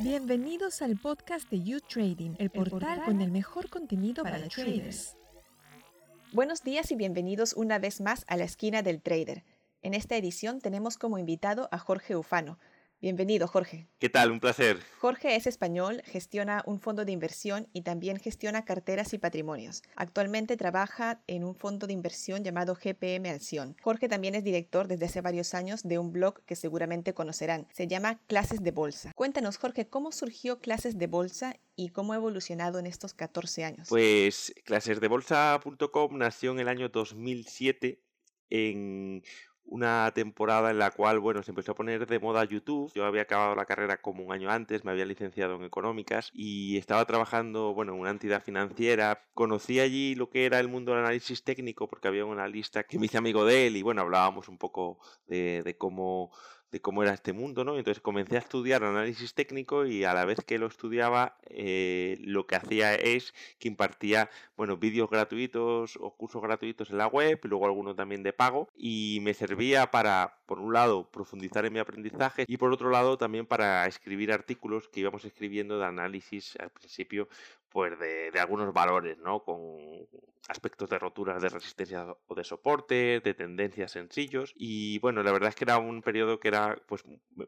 Bienvenidos al podcast de You Trading, el portal con el mejor contenido para, los traders. Buenos días y bienvenidos una vez más a la esquina del trader. En esta edición tenemos como invitado a Jorge Ufano, Bienvenido, Jorge. ¿Qué tal? Un placer. Jorge es español, gestiona un fondo de inversión y también gestiona carteras y patrimonios. Actualmente trabaja en un fondo de inversión llamado GPM Acción. Jorge también es director desde hace varios años de un blog que seguramente conocerán. Se llama Clases de Bolsa. Cuéntanos, Jorge, ¿cómo surgió Clases de Bolsa y cómo ha evolucionado en estos 14 años? Pues clasesdebolsa.com nació en el año 2007 en una temporada en la cual, bueno, se empezó a poner de moda YouTube. Yo había acabado la carrera como un año antes, me había licenciado en económicas y estaba trabajando, bueno, en una entidad financiera. Conocí allí lo que era el mundo del análisis técnico porque había una lista que me hice amigo de él y, bueno, hablábamos un poco de, de cómo de cómo era este mundo, ¿no? Entonces comencé a estudiar análisis técnico y a la vez que lo estudiaba, eh, lo que hacía es que impartía, bueno, vídeos gratuitos o cursos gratuitos en la web, y luego algunos también de pago, y me servía para, por un lado, profundizar en mi aprendizaje y por otro lado también para escribir artículos que íbamos escribiendo de análisis al principio, pues de, de algunos valores, ¿no? Con aspectos de roturas de resistencia o de soporte, de tendencias sencillos. Y bueno, la verdad es que era un periodo que era, pues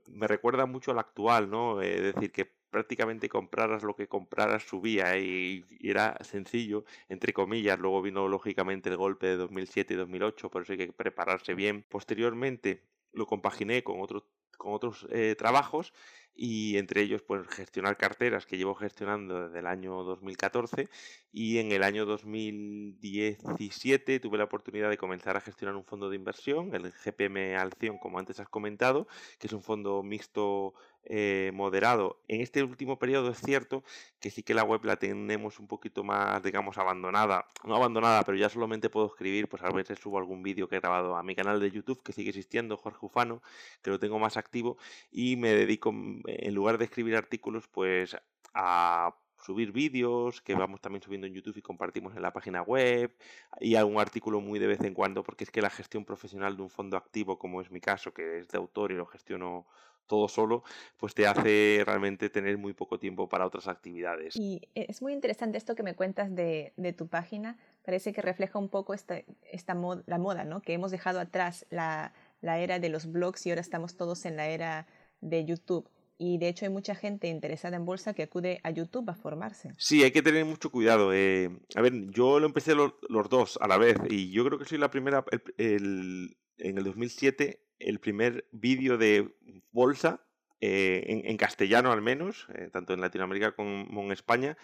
me recuerda mucho al actual, ¿no? Es decir, que prácticamente compraras lo que compraras subía y, era sencillo, entre comillas. Luego vino lógicamente el golpe de 2007 y 2008, por eso hay que prepararse bien. Posteriormente lo compaginé con otros con otros eh, trabajos y entre ellos pues gestionar carteras que llevo gestionando desde el año 2014 y en el año 2017 tuve la oportunidad de comenzar a gestionar un fondo de inversión, el GPM Alción como antes has comentado, que es un fondo mixto eh, moderado. En este último periodo es cierto que sí que la web la tenemos un poquito más, digamos, abandonada. No abandonada, pero ya solamente puedo escribir, pues a veces subo algún vídeo que he grabado a mi canal de YouTube, que sigue existiendo, Jorge Ufano, que lo tengo más activo, y me dedico, en lugar de escribir artículos, pues a subir vídeos que vamos también subiendo en YouTube y compartimos en la página web y algún artículo muy de vez en cuando porque es que la gestión profesional de un fondo activo como es mi caso que es de autor y lo gestiono todo solo, pues te hace realmente tener muy poco tiempo para otras actividades. Y es muy interesante esto que me cuentas de, tu página. Parece que refleja un poco esta, esta la moda, ¿no? Que hemos dejado atrás la era de los blogs y ahora estamos todos en la era de YouTube. Y de hecho hay mucha gente interesada en bolsa que acude a YouTube a formarse. Sí, hay que tener mucho cuidado. Eh, a ver, yo lo empecé los, los, dos a la vez y yo creo que soy la primera, el, el, en el 2007 el primer vídeo de bolsa, eh, en, en, castellano al menos, eh, tanto en Latinoamérica como en España,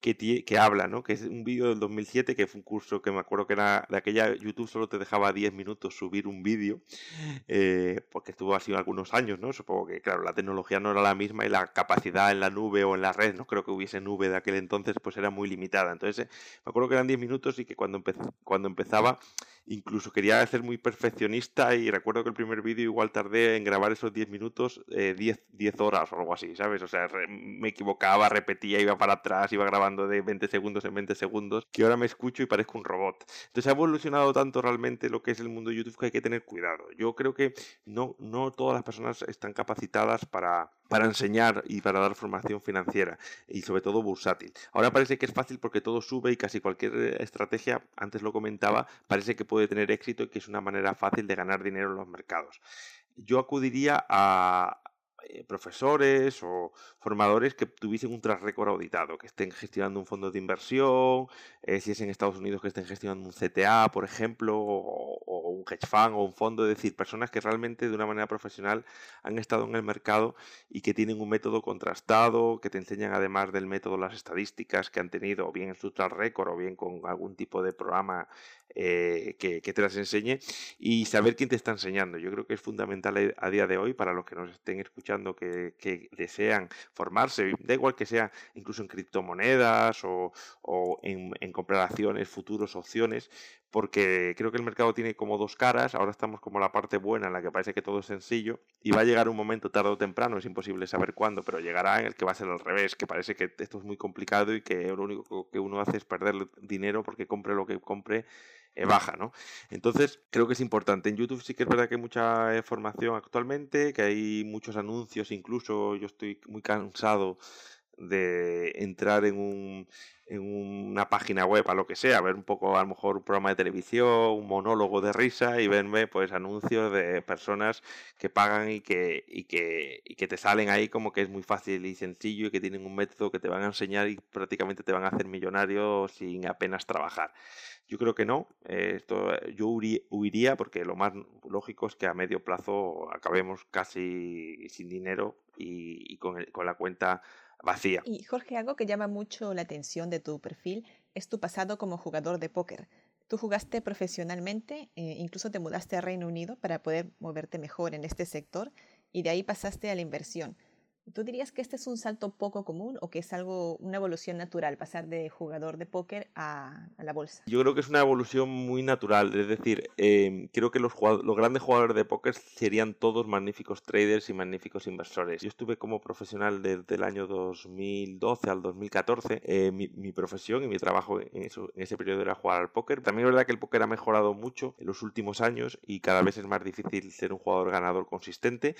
que, que habla, ¿no? Que es un vídeo del 2007, que fue un curso que me acuerdo que era de aquella YouTube solo te dejaba 10 minutos subir un vídeo, eh, porque estuvo así algunos años, ¿no? Supongo que, claro, la tecnología no era la misma y la capacidad en la nube o en la red, no creo que hubiese nube de aquel entonces, pues era muy limitada. Entonces, me acuerdo que eran 10 minutos y que cuando, cuando empezaba incluso quería ser muy perfeccionista y recuerdo que el primer vídeo igual tardé en grabar esos 10 minutos 10, eh, 10 horas o algo así, ¿sabes? O sea, me equivocaba, repetía, iba para atrás, iba grabando de 20 segundos en 20 segundos, que ahora me escucho y parezco un robot. Entonces ha evolucionado tanto realmente lo que es el mundo de YouTube que hay que tener cuidado. Yo creo que no, no todas las personas están capacitadas para, para enseñar y para dar formación financiera y sobre todo bursátil. Ahora parece que es fácil porque todo sube y casi cualquier estrategia, antes lo comentaba, parece que puede tener éxito y que es una manera fácil de ganar dinero en los mercados. Yo acudiría a, eh, profesores o formadores que tuviesen un tras récord auditado, que estén gestionando un fondo de inversión, eh, si es en Estados Unidos que estén gestionando un CTA, por ejemplo, o, un hedge fund o un fondo, es decir, personas que realmente de una manera profesional han estado en el mercado y que tienen un método contrastado, que te enseñan además del método las estadísticas que han tenido, o bien en su tras récord o bien con algún tipo de programa eh, que, te las enseñe y saber quién te está enseñando. Yo creo que es fundamental a día de hoy para los que nos estén escuchando que, desean formarse, da igual que sea incluso en criptomonedas o, en, en comprar acciones, futuros, opciones, porque creo que el mercado tiene como dos caras, ahora estamos como la parte buena en la que parece que todo es sencillo y va a llegar un momento tarde o temprano, es imposible saber cuándo, pero llegará en el que va a ser al revés, que parece que esto es muy complicado y que lo único que uno hace es perder dinero porque compre lo que compre baja, ¿no? Entonces, creo que es importante. En YouTube sí que es verdad que hay mucha formación actualmente, que hay muchos anuncios, incluso yo estoy muy cansado de entrar en, un, en una página web, a lo que sea, ver un poco a lo mejor un programa de televisión, un monólogo de risa y verme pues anuncios de personas que pagan y que, y que, y que te salen ahí como que es muy fácil y sencillo y que tienen un método que te van a enseñar y prácticamente te van a hacer millonario sin apenas trabajar. Yo creo que no. Eh, esto, yo huiría porque lo más lógico es que a medio plazo acabemos casi sin dinero y, con, con la cuenta vacía. Y Jorge, algo que llama mucho la atención de tu perfil es tu pasado como jugador de póker. Tú jugaste profesionalmente, eh, incluso te mudaste a Reino Unido para poder moverte mejor en este sector y de ahí pasaste a la inversión. ¿Tú dirías que este es un salto poco común o que es algo, una evolución natural, pasar de jugador de póker a, la bolsa? Yo creo que es una evolución muy natural, es decir, em, creo que los, los grandes jugadores de póker serían todos magníficos traders y magníficos inversores. Yo estuve como profesional desde el año 2012 al 2014. Eh, mi, mi, profesión y mi trabajo en, eso, en ese periodo era jugar al póker. También es verdad que el póker ha mejorado mucho en los últimos años y cada vez es más difícil ser un jugador ganador consistente.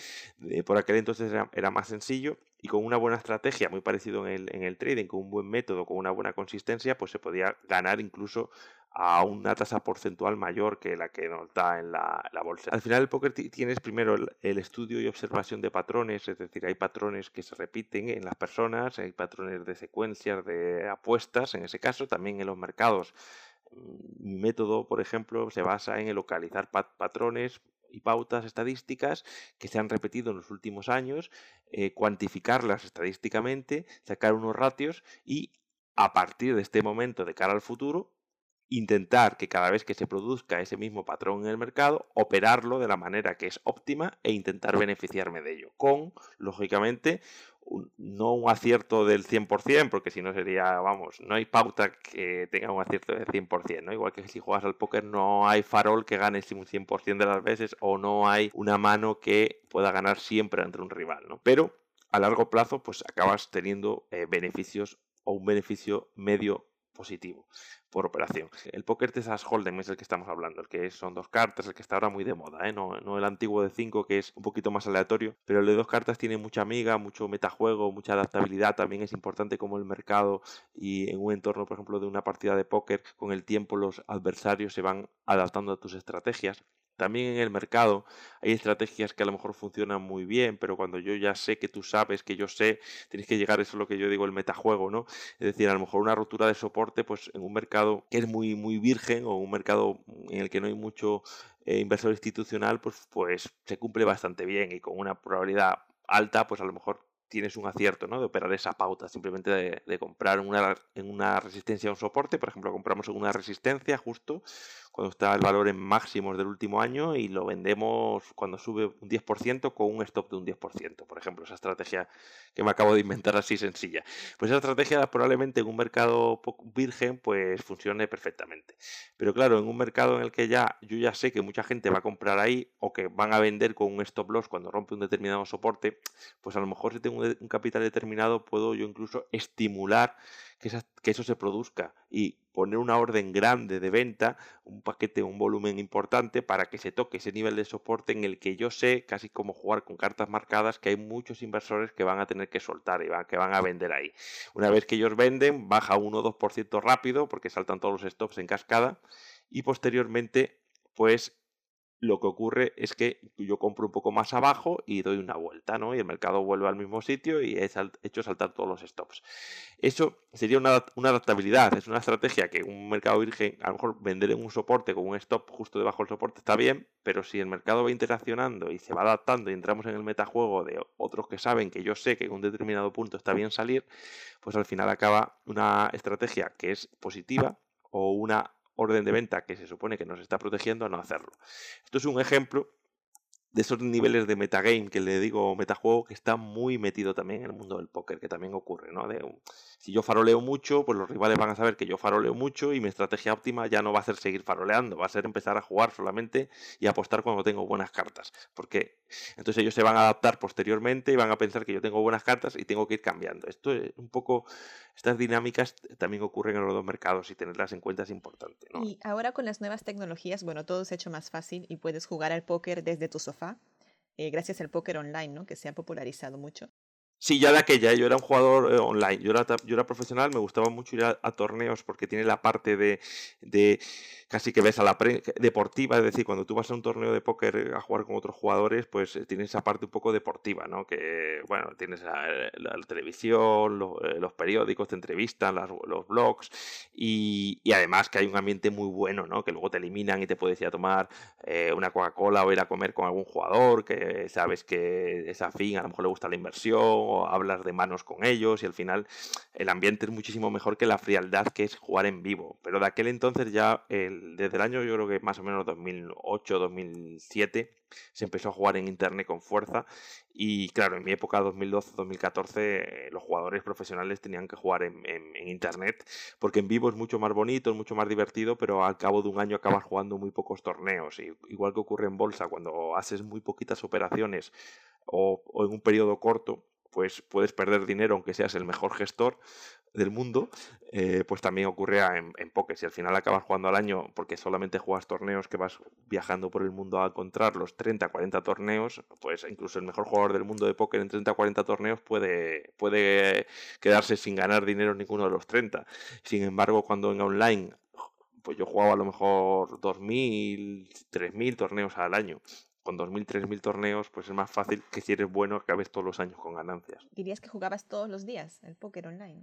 Eh, por aquel entonces era, era más sencillo y con una buena estrategia, muy parecido en el, en el trading, con un buen método, con una buena consistencia, pues se podía ganar incluso a una tasa porcentual mayor que la que nos da en la, bolsa. Al final el póker tienes primero el, estudio y observación de patrones, es decir, hay patrones que se repiten en las personas, hay patrones de secuencias, de apuestas, en ese caso, también en los mercados. Mi método, por ejemplo, se basa en localizar patrones y pautas estadísticas que se han repetido en los últimos años, eh, cuantificarlas estadísticamente, sacar unos ratios y a partir de este momento de cara al futuro, intentar que cada vez que se produzca ese mismo patrón en el mercado, operarlo de la manera que es óptima e intentar beneficiarme de ello, con, lógicamente, no un acierto del 100%, porque si no sería, vamos, no hay pauta que tenga un acierto del 100%, ¿no? Igual que si juegas al póker no hay farol que gane un 100% de las veces o no hay una mano que pueda ganar siempre ante un rival, ¿no? Pero a largo plazo pues acabas teniendo eh, beneficios o un beneficio medio positivo por operación. El póker Texas Hold'em es el que estamos hablando, el que son dos cartas, el que está ahora muy de moda, ¿eh? no, no el antiguo de 5 que es un poquito más aleatorio, pero el de dos cartas tiene mucha amiga, mucho metajuego, mucha adaptabilidad, también es importante como el mercado y en un entorno, por ejemplo, de una partida de póker, con el tiempo los adversarios se van adaptando a tus estrategias. También en el mercado hay estrategias que a lo mejor funcionan muy bien, pero cuando yo ya sé que tú sabes, que yo sé, tienes que llegar, eso es lo que yo digo, el metajuego, ¿no? Es decir, a lo mejor una rotura de soporte, pues en un mercado que es muy, muy virgen o un mercado en el que no hay mucho eh, inversor institucional, pues, pues se cumple bastante bien y con una probabilidad alta, pues a lo mejor tienes un acierto, ¿no? De operar esa pauta, simplemente de, de comprar una, en una resistencia a un soporte, por ejemplo, compramos en una resistencia justo cuando está el valor en máximos del último año y lo vendemos cuando sube un 10% con un stop de un 10%, por ejemplo, esa estrategia que me acabo de inventar así sencilla. Pues esa estrategia probablemente en un mercado virgen pues funcione perfectamente. Pero claro, en un mercado en el que ya yo ya sé que mucha gente va a comprar ahí o que van a vender con un stop loss cuando rompe un determinado soporte, pues a lo mejor si tengo un capital determinado puedo yo incluso estimular que, que eso se produzca y poner una orden grande de venta, un paquete, un volumen importante para que se toque ese nivel de soporte en el que yo sé, casi como jugar con cartas marcadas, que hay muchos inversores que van a tener que soltar y van, que van a vender ahí. Una vez que ellos venden, baja 1 o 2% rápido porque saltan todos los stops en cascada y posteriormente pues lo que ocurre es que yo compro un poco más abajo y doy una vuelta, ¿no? Y el mercado vuelve al mismo sitio y he hecho saltar todos los stops. Eso sería una, adaptabilidad, es una estrategia que un mercado virgen, a lo mejor vender en un soporte con un stop justo debajo del soporte está bien, pero si el mercado va interaccionando y se va adaptando y entramos en el metajuego de otros que saben que yo sé que en un determinado punto está bien salir, pues al final acaba una estrategia que es positiva o una orden de venta que se supone que nos está protegiendo a no hacerlo. Esto es un ejemplo de esos niveles de metagame que le digo metajuego que está muy metido también en el mundo del póker, que también ocurre, ¿no? De Si yo faroleo mucho, pues los rivales van a saber que yo faroleo mucho y mi estrategia óptima ya no va a ser seguir faroleando, va a ser empezar a jugar solamente y apostar cuando tengo buenas cartas. Porque entonces ellos se van a adaptar posteriormente y van a pensar que yo tengo buenas cartas y tengo que ir cambiando. Esto es un poco, estas dinámicas también ocurren en los dos mercados y tenerlas en cuenta es importante. Y ahora con las nuevas tecnologías, bueno, todo ha hecho más fácil y puedes jugar al póker desde tu sofá. Eh, gracias al póker online, ¿no? que se ha popularizado mucho. Sí, ya de aquella, yo era un jugador eh, online, yo era, yo era profesional, me gustaba mucho ir a, torneos porque tiene la parte de, de casi que ves a la deportiva, es decir, cuando tú vas a un torneo de póker eh, a jugar con otros jugadores, pues eh, tienes esa parte un poco deportiva, ¿no? Que, bueno, tienes la, televisión, los periódicos te entrevistan, los blogs y, y, además que hay un ambiente muy bueno, ¿no? Que luego te eliminan y te puedes ir a tomar una Coca-Cola o ir a comer con algún jugador que sabes que es afín, a lo mejor le gusta la inversión hablas de manos con ellos y al final el ambiente es muchísimo mejor que la frialdad que es jugar en vivo. Pero de aquel entonces ya, desde el año yo creo que más o menos 2008, 2007, se empezó a jugar en internet con fuerza y claro, en mi época 2012-2014 los jugadores profesionales tenían que jugar en, internet porque en vivo es mucho más bonito, es mucho más divertido, pero al cabo de un año acabas jugando muy pocos torneos. Y, igual que ocurre en bolsa, cuando haces muy poquitas operaciones o en un periodo corto, pues puedes perder dinero aunque seas el mejor gestor del mundo, eh, pues también ocurre en, en Si al final acabas jugando al año porque solamente juegas torneos que vas viajando por el mundo a encontrar los 30, 40 torneos, pues incluso el mejor jugador del mundo de póker en 30, 40 torneos puede, puede quedarse sin ganar dinero en ninguno de los 30. Sin embargo, cuando en online pues yo jugaba a lo mejor 2.000, 3.000 torneos al año con 2.000, 3.000 torneos, pues es más fácil que si eres bueno acabes todos los años con ganancias. ¿Dirías que jugabas todos los días el póker online?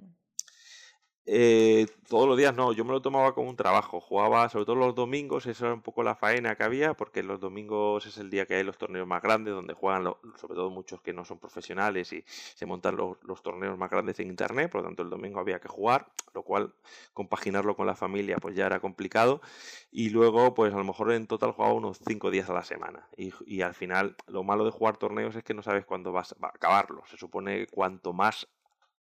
Eh, todos los días no, yo me lo tomaba como un trabajo. Jugaba sobre todo los domingos, eso era un poco la faena que había, porque los domingos es el día que hay los torneos más grandes, donde juegan sobre todo muchos que no son profesionales y se montan los, torneos más grandes en internet, por lo tanto el domingo había que jugar, lo cual compaginarlo con la familia pues ya era complicado. Y luego, pues a lo mejor en total jugaba unos 5 días a la semana. Y, y, al final, lo malo de jugar torneos es que no sabes cuándo vas a acabarlo. Se supone cuanto más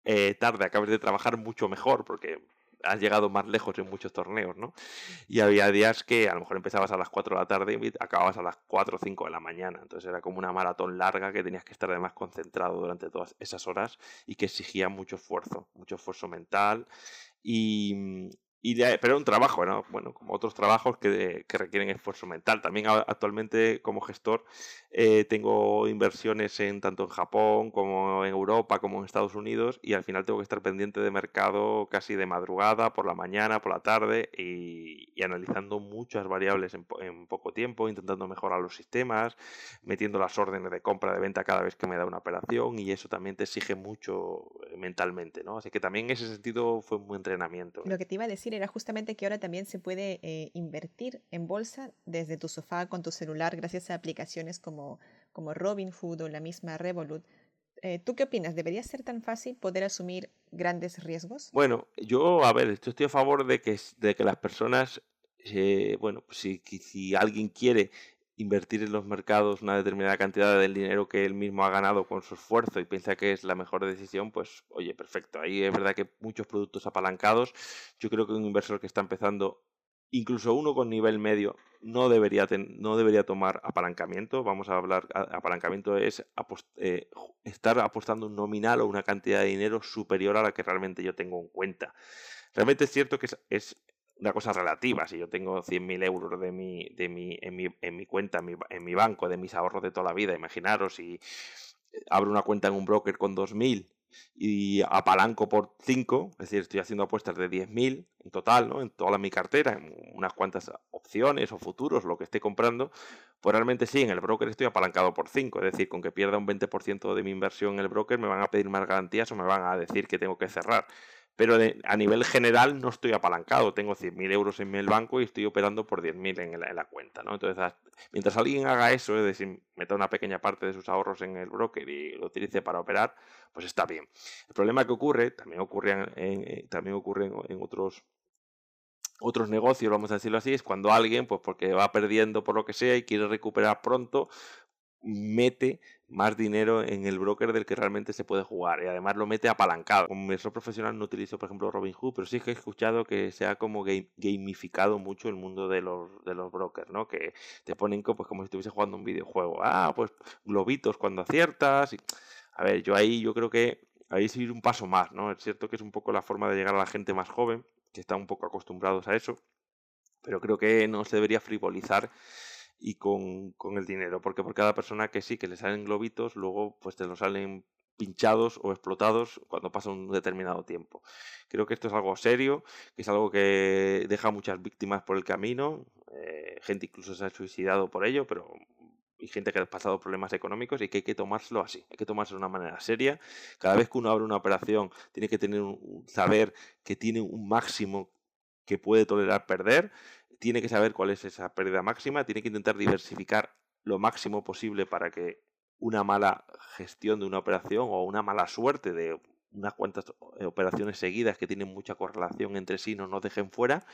eh, tarde acabes de trabajar mucho mejor, porque has llegado más lejos en muchos torneos, ¿no? Y había días que a lo mejor empezabas a las 4 de la tarde y acababas a las 4 o 5 de la mañana. Entonces era como una maratón larga que tenías que estar además concentrado durante todas esas horas y que exigía mucho esfuerzo, mucho esfuerzo mental. Y, y pero era un trabajo, ¿no? Bueno, como otros trabajos que, que requieren esfuerzo mental. También actualmente como gestor eh, tengo inversiones en tanto en Japón como en Europa como en Estados Unidos y al final tengo que estar pendiente de mercado casi de madrugada, por la mañana, por la tarde y, analizando muchas variables en, en, poco tiempo, intentando mejorar los sistemas, metiendo las órdenes de compra, de venta cada vez que me da una operación y eso también te exige mucho eh, mentalmente, ¿no? Así que también en ese sentido fue un entrenamiento. Lo que te iba a decir era justamente que ahora también se puede eh, invertir en bolsa desde tu sofá con tu celular gracias a aplicaciones como, como Robinhood o la misma Revolut. Eh, ¿Tú qué opinas? ¿Debería ser tan fácil poder asumir grandes riesgos? Bueno, yo, a ver, estoy a favor de que, de que las personas, eh, bueno, pues si, si alguien quiere invertir en los mercados una determinada cantidad del dinero que él mismo ha ganado con su esfuerzo y piensa que es la mejor decisión, pues oye, perfecto. Ahí es verdad que muchos productos apalancados. Yo creo que un inversor que está empezando, incluso uno con nivel medio, no debería, no debería tomar apalancamiento. Vamos a hablar, apalancamiento es eh, estar apostando un nominal o una cantidad de dinero superior a la que realmente yo tengo en cuenta. Realmente es cierto que es una cosa relativa. Si yo tengo 100.000 euros de mi, de mi, en, mi, en mi cuenta, en mi, en mi banco, de mis ahorros de toda la vida, imaginaros si abro una cuenta en un broker con 2.000 y apalanco por 5, es decir, estoy haciendo apuestas de 10.000 en total, ¿no? En toda mi cartera, en unas cuantas opciones o futuros, lo que esté comprando, pues realmente sí, en el broker estoy apalancado por 5, es decir, con que pierda un 20% de mi inversión en el broker me van a pedir más garantías o me van a decir que tengo que cerrar pero a nivel general no estoy apalancado. Tengo 100.000 euros en el banco y estoy operando por 10.000 en, en, la cuenta. ¿no? Entonces, mientras alguien haga eso, es decir, meta una pequeña parte de sus ahorros en el broker y lo utilice para operar, pues está bien. El problema que ocurre, también ocurre en, eh, también ocurre en, otros otros negocios, vamos a decirlo así, es cuando alguien, pues porque va perdiendo por lo que sea y quiere recuperar pronto, mete más dinero en el broker del que realmente se puede jugar y además lo mete apalancado. Como inversor profesional no utilizo, por ejemplo, Robinhood, pero sí que he escuchado que se ha como gamificado mucho el mundo de los, de los brokers, ¿no? Que te ponen pues, como si estuviese jugando un videojuego. Ah, pues globitos cuando aciertas. A ver, yo ahí yo creo que ahí sí ir un paso más, ¿no? Es cierto que es un poco la forma de llegar a la gente más joven, que está un poco acostumbrados a eso, pero creo que no se debería frivolizar y con, con, el dinero, porque por cada persona que sí, que le salen globitos, luego pues te lo salen pinchados o explotados cuando pasa un determinado tiempo. Creo que esto es algo serio, que es algo que deja muchas víctimas por el camino, eh, gente incluso se ha suicidado por ello, pero y gente que ha pasado problemas económicos y que hay que tomárselo así, hay que tomárselo de una manera seria. Cada vez que uno abre una operación tiene que tener un, saber que tiene un máximo que puede tolerar perder tiene que saber cuál es esa pérdida máxima, tiene que intentar diversificar lo máximo posible para que una mala gestión de una operación o una mala suerte de unas cuantas eh, operaciones seguidas que tienen mucha correlación entre sí no nos dejen fuera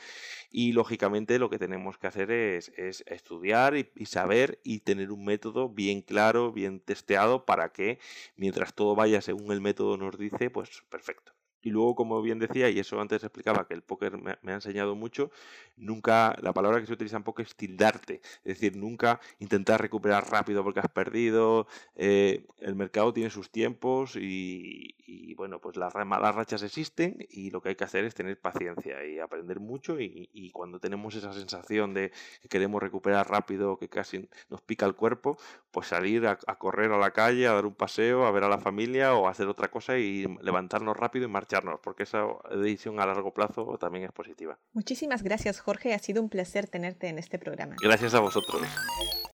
y lógicamente lo que tenemos que hacer es, estudiar y, y, saber y tener un método bien claro, bien testeado para que mientras todo vaya según el método nos dice, pues perfecto. Y luego, como bien decía, y eso antes explicaba que el póker me, ha enseñado mucho, nunca, la palabra que se utiliza en póker es tildarte, es decir, nunca intentar recuperar rápido porque has perdido. Eh, el mercado tiene sus tiempos y, bueno, pues las malas rachas existen y lo que hay que hacer es tener paciencia y aprender mucho y, cuando tenemos esa sensación de que queremos recuperar rápido, que casi nos pica el cuerpo, pues salir a, a correr a la calle, a dar un paseo, a ver a la familia o hacer otra cosa y levantarnos rápido y marchar porque esa decisión a largo plazo también es positiva. Muchísimas gracias, Jorge. Ha sido un placer tenerte en este programa. Gracias a vosotros.